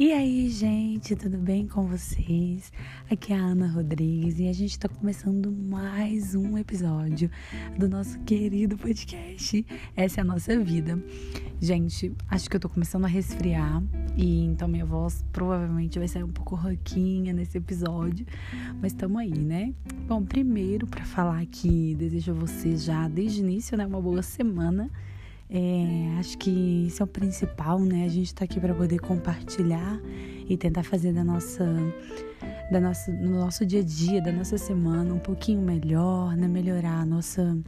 E aí, gente, tudo bem com vocês? Aqui é a Ana Rodrigues e a gente tá começando mais um episódio do nosso querido podcast. Essa é a nossa vida. Gente, acho que eu tô começando a resfriar e então minha voz provavelmente vai sair um pouco roquinha nesse episódio, mas tamo aí, né? Bom, primeiro para falar que desejo a vocês já desde o início, né, uma boa semana é, acho que isso é o principal, né? A gente está aqui para poder compartilhar e tentar fazer da nossa, da nossa, no nosso dia a dia, da nossa semana um pouquinho melhor, né? Melhorar a nossa,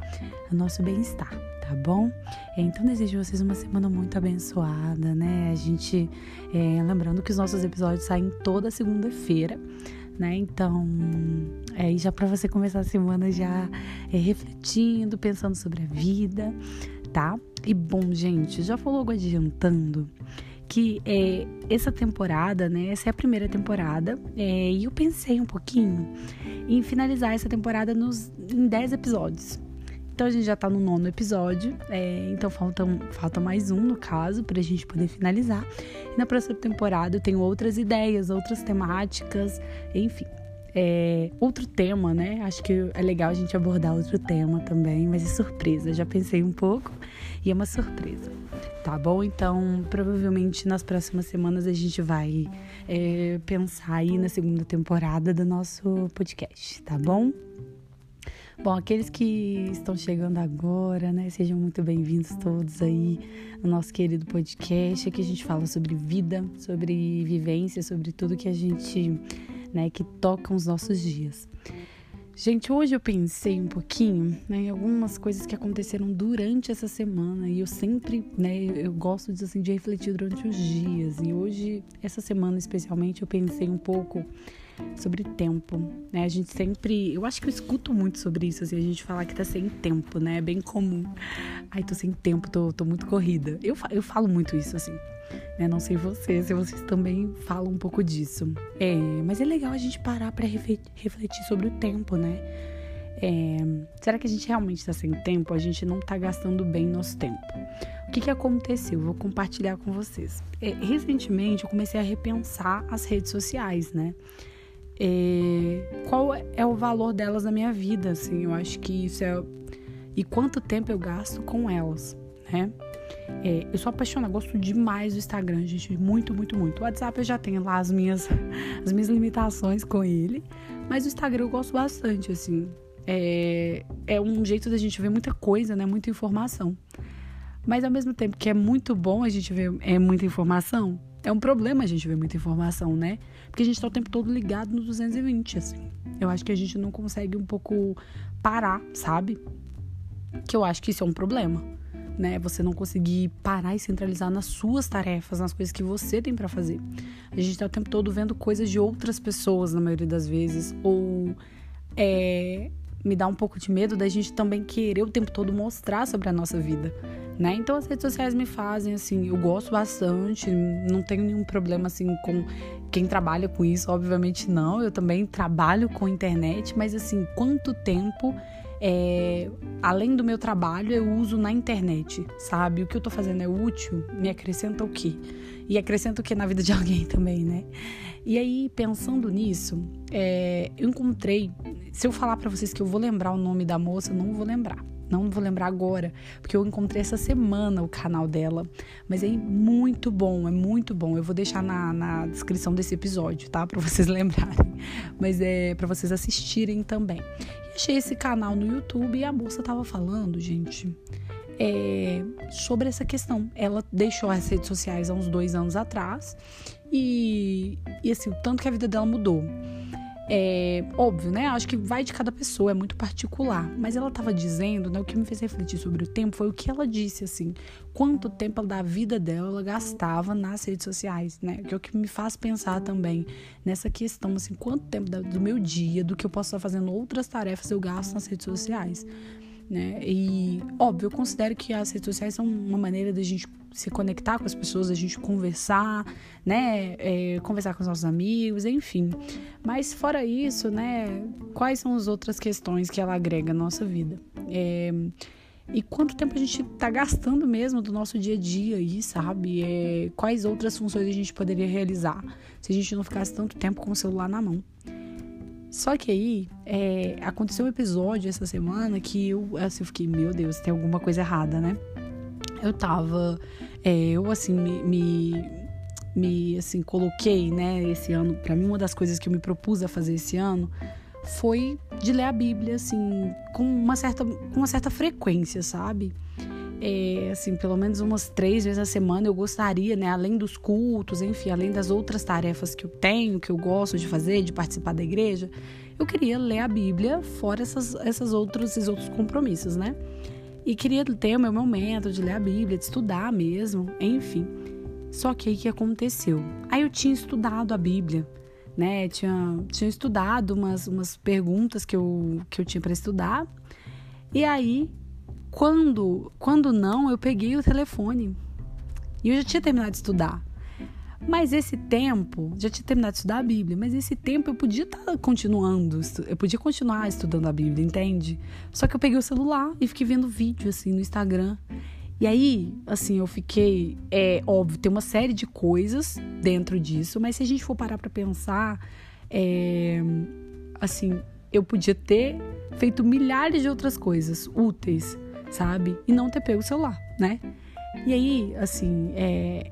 o nosso bem-estar, tá bom? É, então desejo a vocês uma semana muito abençoada, né? A gente, é, lembrando que os nossos episódios saem toda segunda-feira. Né? Então, é já para você começar a semana já é, refletindo, pensando sobre a vida, tá? E bom, gente, já vou logo adiantando que é, essa temporada, né? Essa é a primeira temporada. É, e eu pensei um pouquinho em finalizar essa temporada nos, em 10 episódios. Então a gente já tá no nono episódio. É, então falta, falta mais um, no caso, pra gente poder finalizar. E na próxima temporada eu tenho outras ideias, outras temáticas, enfim. É, outro tema, né? Acho que é legal a gente abordar outro tema também, mas é surpresa. Já pensei um pouco e é uma surpresa, tá bom? Então, provavelmente nas próximas semanas a gente vai é, pensar aí na segunda temporada do nosso podcast, tá bom? Bom, aqueles que estão chegando agora, né? Sejam muito bem-vindos todos aí no nosso querido podcast. Aqui a gente fala sobre vida, sobre vivência, sobre tudo que a gente né, que tocam os nossos dias. Gente, hoje eu pensei um pouquinho né, em algumas coisas que aconteceram durante essa semana e eu sempre, né, eu gosto de, assim, de refletir durante os dias. E hoje, essa semana especialmente, eu pensei um pouco sobre tempo, né? A gente sempre, eu acho que eu escuto muito sobre isso, assim, a gente falar que tá sem tempo, né? É bem comum. Ai, tô sem tempo, tô, tô muito corrida. Eu, eu falo muito isso, assim. Né? Não sei vocês, se vocês também falam um pouco disso. É, mas é legal a gente parar para refletir sobre o tempo, né? É, será que a gente realmente está sem tempo? A gente não está gastando bem nosso tempo. O que, que aconteceu? Vou compartilhar com vocês. É, recentemente eu comecei a repensar as redes sociais, né? É, qual é o valor delas na minha vida? Assim, eu acho que isso é. E quanto tempo eu gasto com elas, né? É, eu sou apaixonada, gosto demais do Instagram, gente. Muito, muito, muito. O WhatsApp eu já tenho lá as minhas, as minhas limitações com ele. Mas o Instagram eu gosto bastante, assim. É, é um jeito da gente ver muita coisa, né? Muita informação. Mas ao mesmo tempo que é muito bom a gente ver é muita informação, é um problema a gente ver muita informação, né? Porque a gente tá o tempo todo ligado no 220, assim. Eu acho que a gente não consegue um pouco parar, sabe? Que eu acho que isso é um problema né? Você não conseguir parar e centralizar nas suas tarefas, nas coisas que você tem para fazer. A gente tá o tempo todo vendo coisas de outras pessoas, na maioria das vezes, ou é, me dá um pouco de medo da gente também querer o tempo todo mostrar sobre a nossa vida, né? Então as redes sociais me fazem assim, eu gosto bastante, não tenho nenhum problema assim com quem trabalha com isso, obviamente não. Eu também trabalho com internet, mas assim, quanto tempo é, além do meu trabalho, eu uso na internet, sabe? O que eu tô fazendo é útil, me acrescenta o quê? E acrescenta o que na vida de alguém também, né? E aí, pensando nisso, é, eu encontrei. Se eu falar para vocês que eu vou lembrar o nome da moça, não vou lembrar. Não vou lembrar agora, porque eu encontrei essa semana o canal dela. Mas é muito bom, é muito bom. Eu vou deixar na, na descrição desse episódio, tá? Pra vocês lembrarem. Mas é para vocês assistirem também. Achei esse canal no YouTube e a moça tava falando, gente, é, sobre essa questão. Ela deixou as redes sociais há uns dois anos atrás e, e assim, o tanto que a vida dela mudou. É óbvio, né? Acho que vai de cada pessoa, é muito particular. Mas ela estava dizendo, né? O que me fez refletir sobre o tempo foi o que ela disse, assim. Quanto tempo da vida dela ela gastava nas redes sociais, né? Que é o que me faz pensar também nessa questão, assim. Quanto tempo do meu dia, do que eu posso estar fazendo outras tarefas, eu gasto nas redes sociais né? E, óbvio, eu considero que as redes sociais são uma maneira da gente se conectar com as pessoas, a gente conversar, né? É, conversar com os nossos amigos, enfim. Mas fora isso, né? Quais são as outras questões que ela agrega à nossa vida? É, e quanto tempo a gente tá gastando mesmo do nosso dia a dia aí, sabe? É, quais outras funções a gente poderia realizar se a gente não ficasse tanto tempo com o celular na mão. Só que aí é, aconteceu um episódio essa semana que eu, assim, eu fiquei, meu Deus, tem alguma coisa errada, né? Eu tava. É, eu assim, me, me, me, assim, coloquei, né, esse ano. para mim, uma das coisas que eu me propus a fazer esse ano foi de ler a Bíblia, assim, com uma certa, com uma certa frequência, sabe? É, assim, pelo menos umas três vezes na semana eu gostaria, né, além dos cultos, enfim, além das outras tarefas que eu tenho, que eu gosto de fazer, de participar da igreja, eu queria ler a Bíblia fora essas, essas outros, esses outros compromissos, né? E queria ter o meu momento de ler a Bíblia, de estudar mesmo, enfim. Só que aí que aconteceu? Aí eu tinha estudado a Bíblia, né? Tinha, tinha estudado umas, umas perguntas que eu, que eu tinha para estudar. E aí, quando, quando não, eu peguei o telefone. E eu já tinha terminado de estudar. Mas esse tempo, já tinha terminado de estudar a Bíblia, mas esse tempo eu podia estar tá continuando, eu podia continuar estudando a Bíblia, entende? Só que eu peguei o celular e fiquei vendo vídeo assim no Instagram. E aí, assim, eu fiquei. É óbvio, tem uma série de coisas dentro disso, mas se a gente for parar pra pensar, é, assim, eu podia ter feito milhares de outras coisas úteis, sabe? E não ter pego o celular, né? E aí, assim, é,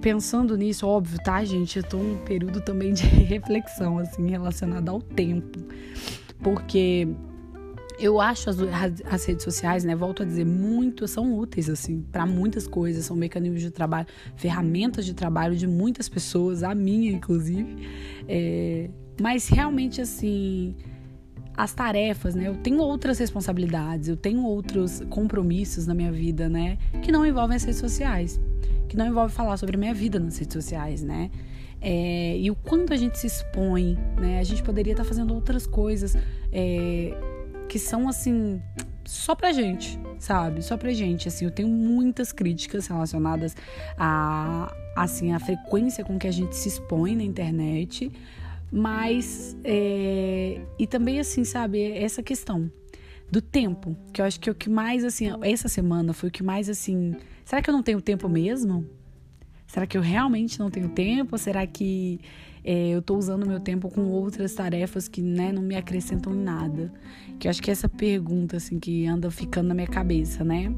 pensando nisso, óbvio, tá, gente? Eu tô num período também de reflexão, assim, relacionada ao tempo. Porque eu acho as, as, redes sociais, né, volto a dizer, muito são úteis assim para muitas coisas, são mecanismos de trabalho, ferramentas de trabalho de muitas pessoas, a minha inclusive. É, mas realmente assim, as tarefas, né? Eu tenho outras responsabilidades, eu tenho outros compromissos na minha vida, né, que não envolvem as redes sociais, que não envolve falar sobre a minha vida nas redes sociais, né? É, e o quanto a gente se expõe, né? A gente poderia estar fazendo outras coisas. É, que são assim só pra gente, sabe? Só pra gente, assim, eu tenho muitas críticas relacionadas a assim a frequência com que a gente se expõe na internet, mas é, e também assim, sabe, essa questão do tempo, que eu acho que é o que mais assim, essa semana foi o que mais assim, será que eu não tenho tempo mesmo? Será que eu realmente não tenho tempo? Será que é, eu estou usando meu tempo com outras tarefas que né, não me acrescentam em nada? Que eu acho que é essa pergunta assim que anda ficando na minha cabeça, né?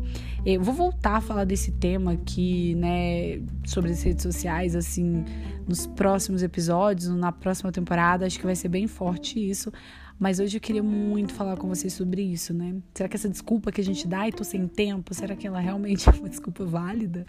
Eu vou voltar a falar desse tema aqui, né, sobre as redes sociais, assim, nos próximos episódios, na próxima temporada. Acho que vai ser bem forte isso. Mas hoje eu queria muito falar com vocês sobre isso, né? Será que essa desculpa que a gente dá e tô sem tempo, será que ela realmente é uma desculpa válida?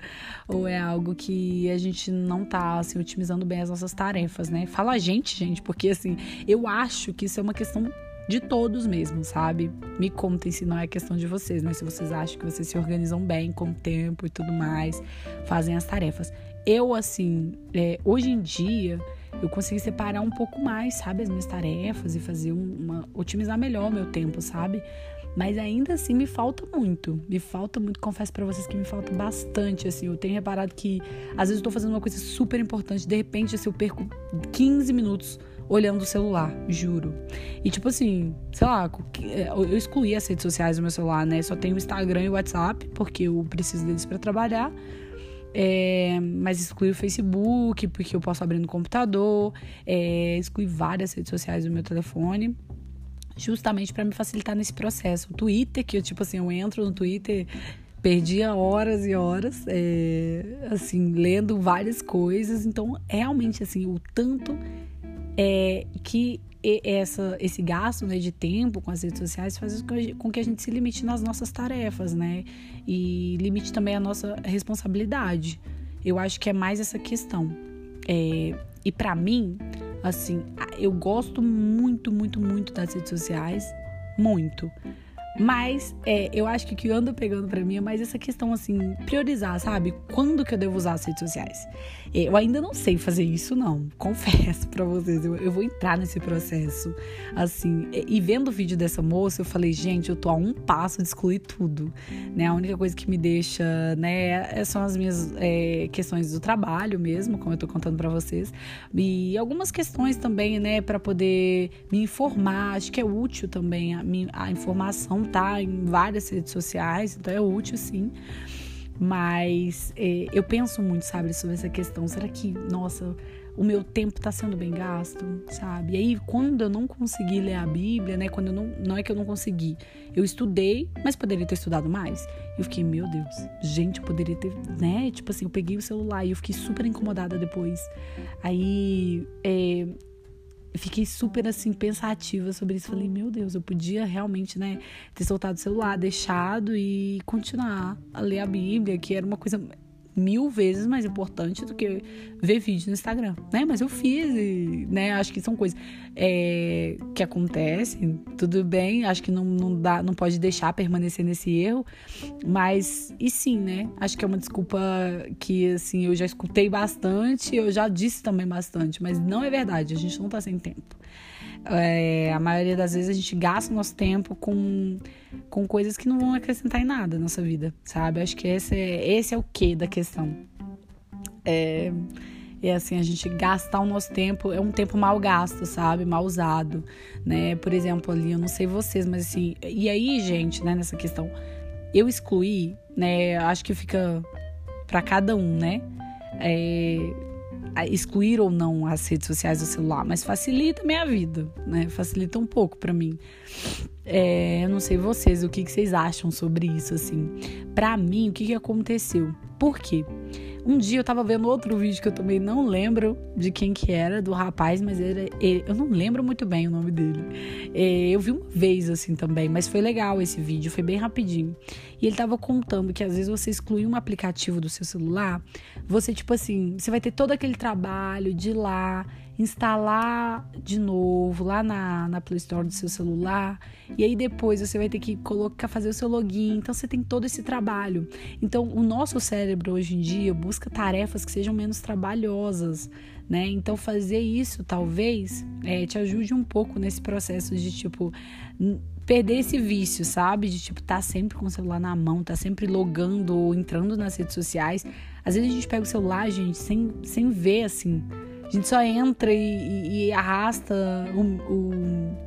Ou é algo que a gente não tá, assim, otimizando bem as nossas tarefas, né? Fala a gente, gente, porque, assim, eu acho que isso é uma questão de todos mesmo, sabe? Me contem se não é questão de vocês, né? Se vocês acham que vocês se organizam bem com o tempo e tudo mais, fazem as tarefas. Eu, assim, é, hoje em dia, eu consegui separar um pouco mais, sabe, as minhas tarefas e fazer uma otimizar melhor o meu tempo, sabe? Mas ainda assim me falta muito. Me falta muito, confesso para vocês que me falta bastante, assim. Eu tenho reparado que às vezes eu tô fazendo uma coisa super importante, de repente assim, eu perco 15 minutos olhando o celular, juro. E tipo assim, sei lá, eu excluí as redes sociais do meu celular, né? Só tenho o Instagram e o WhatsApp, porque eu preciso deles para trabalhar. É, mas excluí o Facebook, porque eu posso abrir no computador. É, excluí várias redes sociais do meu telefone. Justamente para me facilitar nesse processo. O Twitter, que eu, tipo assim, eu entro no Twitter perdia horas e horas, é, assim, lendo várias coisas. Então, realmente, assim, o tanto é, que essa, esse gasto né, de tempo com as redes sociais faz com que a gente se limite nas nossas tarefas, né? E limite também a nossa responsabilidade. Eu acho que é mais essa questão. É, e para mim, assim, eu gosto muito, muito, muito das redes sociais. Muito. Mas é, eu acho que o que anda pegando para mim é mais essa questão, assim, priorizar, sabe? Quando que eu devo usar as redes sociais? Eu ainda não sei fazer isso, não. Confesso para vocês. Eu, eu, vou entrar nesse processo. Assim, e, vendo o vídeo dessa moça, eu falei, gente, eu tô a um passo de excluir tudo. Né? A única coisa que me deixa, né, é, são as minhas é, questões do trabalho mesmo, como eu tô contando para vocês. E algumas questões também, né, para poder me informar. Acho que é útil também a, a informação tá em várias redes sociais, então é útil sim. Mas é, eu penso muito, sabe, sobre essa questão. Será que, nossa, o meu tempo está sendo bem gasto, sabe? E aí, quando eu não consegui ler a Bíblia, né? Quando eu não, não é que eu não consegui, eu estudei, mas poderia ter estudado mais. Eu fiquei, meu Deus, gente, eu poderia ter, né? Tipo assim, eu peguei o celular e eu fiquei super incomodada depois. Aí, é, fiquei super assim pensativa sobre isso. Falei, meu Deus, eu podia realmente, né, ter soltado o celular, deixado e continuar a ler a Bíblia, que era uma coisa mil vezes mais importante do que ver vídeo no Instagram, né? Mas eu fiz, e, né? Acho que são coisas é, que acontecem, tudo bem. Acho que não, não dá, não pode deixar permanecer nesse erro, mas e sim, né? Acho que é uma desculpa que assim eu já escutei bastante, eu já disse também bastante, mas não é verdade. A gente não tá sem tempo. É, a maioria das vezes a gente gasta o nosso tempo com, com coisas que não vão acrescentar em nada na nossa vida, sabe? Acho que esse é, esse é o que da questão. É, é assim, a gente gastar o nosso tempo, é um tempo mal gasto, sabe? Mal usado, né? Por exemplo, ali, eu não sei vocês, mas assim, e aí, gente, né, nessa questão, eu excluí, né? Acho que fica para cada um, né? É, excluir ou não as redes sociais do celular, mas facilita a minha vida, né? Facilita um pouco para mim. É, eu não sei vocês, o que, que vocês acham sobre isso, assim. Para mim, o que, que aconteceu? Por quê? Um dia eu tava vendo outro vídeo que eu também não lembro de quem que era, do rapaz, mas ele, ele eu não lembro muito bem o nome dele. É, eu vi uma vez assim também, mas foi legal esse vídeo, foi bem rapidinho. E ele tava contando que às vezes você excluir um aplicativo do seu celular, você tipo assim, você vai ter todo aquele trabalho de ir lá instalar de novo lá na, na Play Store do seu celular. E aí depois você vai ter que colocar, fazer o seu login. Então você tem todo esse trabalho. Então o nosso cérebro hoje em dia busca tarefas que sejam menos trabalhosas, né? Então fazer isso talvez é, te ajude um pouco nesse processo de tipo perder esse vício, sabe? De tipo, tá sempre com o celular na mão, tá sempre logando ou entrando nas redes sociais. Às vezes a gente pega o celular, gente, sem, sem ver assim gente só entra e, e, e arrasta o, o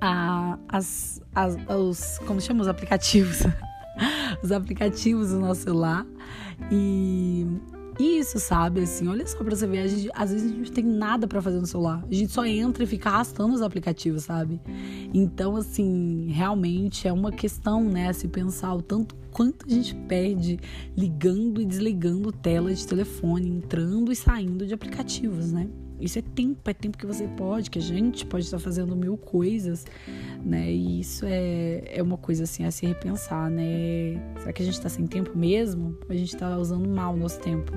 a, as, as, os. Como chama os aplicativos? os aplicativos do nosso celular. E isso, sabe? Assim, olha só pra você ver. Gente, às vezes a gente não tem nada para fazer no celular. A gente só entra e fica arrastando os aplicativos, sabe? Então, assim, realmente é uma questão, né? Se pensar o tanto quanto a gente perde ligando e desligando tela de telefone, entrando e saindo de aplicativos, né? Isso é tempo, é tempo que você pode, que a gente pode estar fazendo mil coisas, né? E isso é, é uma coisa assim a se repensar, né? Será que a gente está sem tempo mesmo? A gente está usando mal o nosso tempo?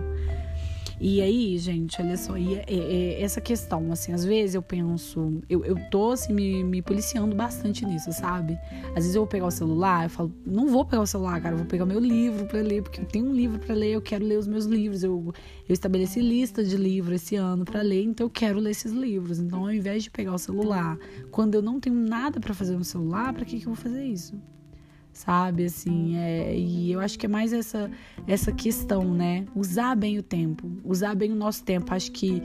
E aí, gente, olha só, e, é, é, é, essa questão, assim, às vezes eu penso, eu, eu tô assim, me, me policiando bastante nisso, sabe? Às vezes eu vou pegar o celular, eu falo, não vou pegar o celular, cara, eu vou pegar meu livro para ler, porque eu tenho um livro para ler, eu quero ler os meus livros. Eu, eu estabeleci lista de livros esse ano para ler, então eu quero ler esses livros. Então, ao invés de pegar o celular, quando eu não tenho nada para fazer no celular, para que, que eu vou fazer isso? Sabe? Assim, é, e eu acho que é mais essa, essa questão, né? Usar bem o tempo, usar bem o nosso tempo. Acho que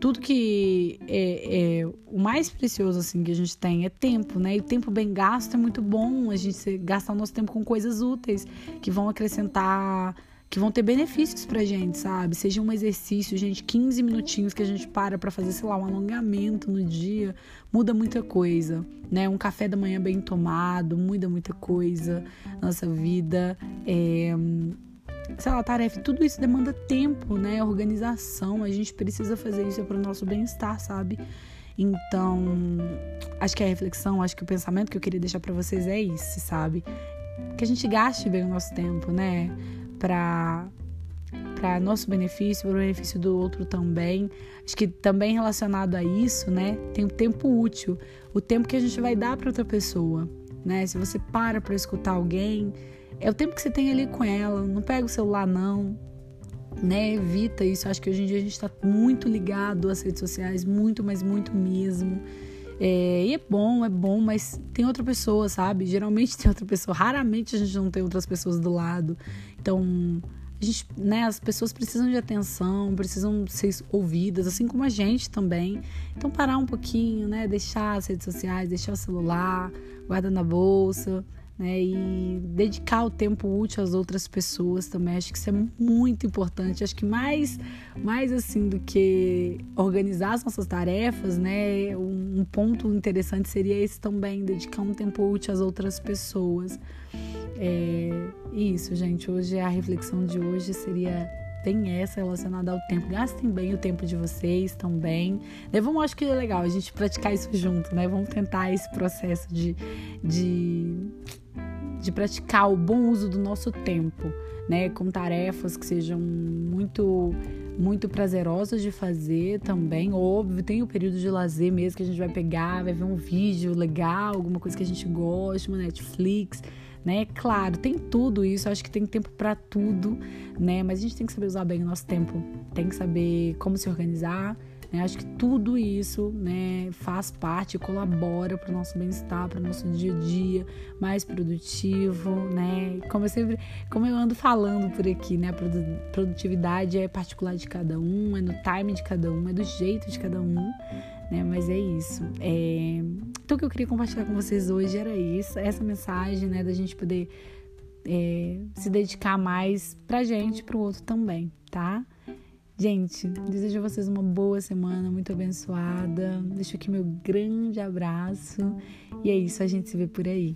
tudo que é, é, o mais precioso assim que a gente tem é tempo, né? E o tempo bem gasto é muito bom. A gente gastar o nosso tempo com coisas úteis que vão acrescentar que vão ter benefícios pra gente, sabe? Seja um exercício, gente, 15 minutinhos que a gente para pra fazer, sei lá, um alongamento no dia, muda muita coisa, né? Um café da manhã bem tomado, muda muita coisa na nossa vida. É, sei lá, tarefa, tudo isso demanda tempo, né? Organização, a gente precisa fazer isso para o nosso bem-estar, sabe? Então, acho que a reflexão, acho que o pensamento que eu queria deixar para vocês é esse, sabe? Que a gente gaste bem o nosso tempo, né? Para para nosso benefício, para o benefício do outro também. Acho que também relacionado a isso, né, tem o tempo útil, o tempo que a gente vai dar para outra pessoa, né? Se você para para escutar alguém, é o tempo que você tem ali com ela. Não pega o celular não, né? Evita isso. Acho que hoje em dia a gente está muito ligado às redes sociais, muito, mas muito mesmo. É, e é bom, é bom, mas tem outra pessoa, sabe? Geralmente tem outra pessoa. Raramente a gente não tem outras pessoas do lado. Então, gente, né, as pessoas precisam de atenção, precisam ser ouvidas, assim como a gente também. Então parar um pouquinho, né, deixar as redes sociais, deixar o celular, guarda na bolsa, né? E dedicar o tempo útil às outras pessoas também. Acho que isso é muito importante. Acho que mais, mais assim do que organizar as nossas tarefas, né? Um ponto interessante seria esse também, dedicar um tempo útil às outras pessoas. É, isso, gente. Hoje a reflexão de hoje seria tem essa relacionada ao tempo. Gastem bem o tempo de vocês também. Né? Vamos, acho que é legal a gente praticar isso junto, né? Vamos tentar esse processo de, de de praticar o bom uso do nosso tempo, né, com tarefas que sejam muito muito prazerosas de fazer também. Óbvio, tem o período de lazer mesmo que a gente vai pegar, vai ver um vídeo legal, alguma coisa que a gente gosta, uma Netflix, né? Claro, tem tudo isso, acho que tem tempo para tudo, né? Mas a gente tem que saber usar bem o nosso tempo, tem que saber como se organizar né? Acho que tudo isso né, faz parte, colabora para o nosso bem-estar, para o nosso dia a dia mais produtivo. Né? Como eu sempre, como eu ando falando por aqui, né? a produtividade é particular de cada um, é no time de cada um, é do jeito de cada um. Né? Mas é isso. É... Então, o que eu queria compartilhar com vocês hoje era isso, essa mensagem né, da gente poder é, se dedicar mais pra gente, pro outro também, tá? Gente, desejo a vocês uma boa semana, muito abençoada. Deixo aqui meu grande abraço. E é isso, a gente se vê por aí.